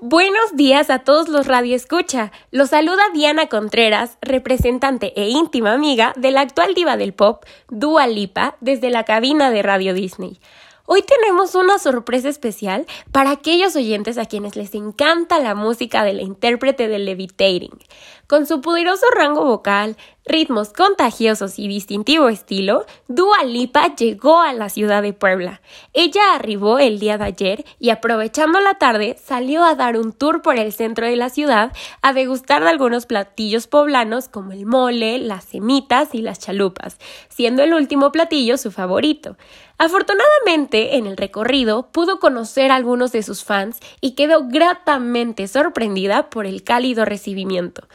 Buenos días a todos los Radio Escucha. Los saluda Diana Contreras, representante e íntima amiga de la actual diva del pop, Dua Lipa, desde la cabina de Radio Disney. Hoy tenemos una sorpresa especial para aquellos oyentes a quienes les encanta la música de la intérprete de Levitating. Con su poderoso rango vocal, ritmos contagiosos y distintivo estilo, Dua Lipa llegó a la ciudad de Puebla. Ella arribó el día de ayer y aprovechando la tarde salió a dar un tour por el centro de la ciudad a degustar de algunos platillos poblanos como el mole, las semitas y las chalupas, siendo el último platillo su favorito. Afortunadamente, en el recorrido pudo conocer a algunos de sus fans y quedó gratamente sorprendida por el cálido recibimiento.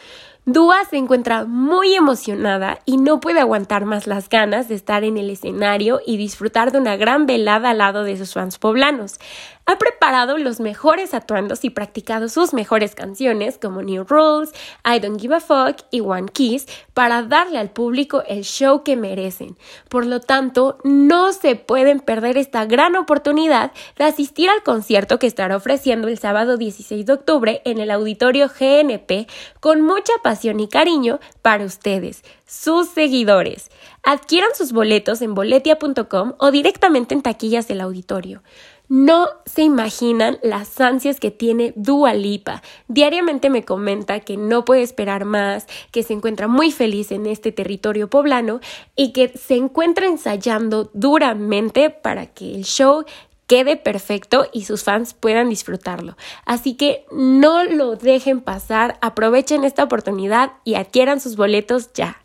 Dua se encuentra muy emocionada y no puede aguantar más las ganas de estar en el escenario y disfrutar de una gran velada al lado de sus fans poblanos. Ha preparado los mejores atuendos y practicado sus mejores canciones como New Rules, I Don't Give a Fuck y One Kiss para darle al público el show que merecen. Por lo tanto, no se pueden perder esta gran oportunidad de asistir al concierto que estará ofreciendo el sábado 16 de octubre en el auditorio GNP con mucha pasión y cariño para ustedes, sus seguidores. Adquieran sus boletos en boletia.com o directamente en taquillas del auditorio. No se imaginan las ansias que tiene Dua Lipa. Diariamente me comenta que no puede esperar más, que se encuentra muy feliz en este territorio poblano y que se encuentra ensayando duramente para que el show quede perfecto y sus fans puedan disfrutarlo. Así que no lo dejen pasar, aprovechen esta oportunidad y adquieran sus boletos ya.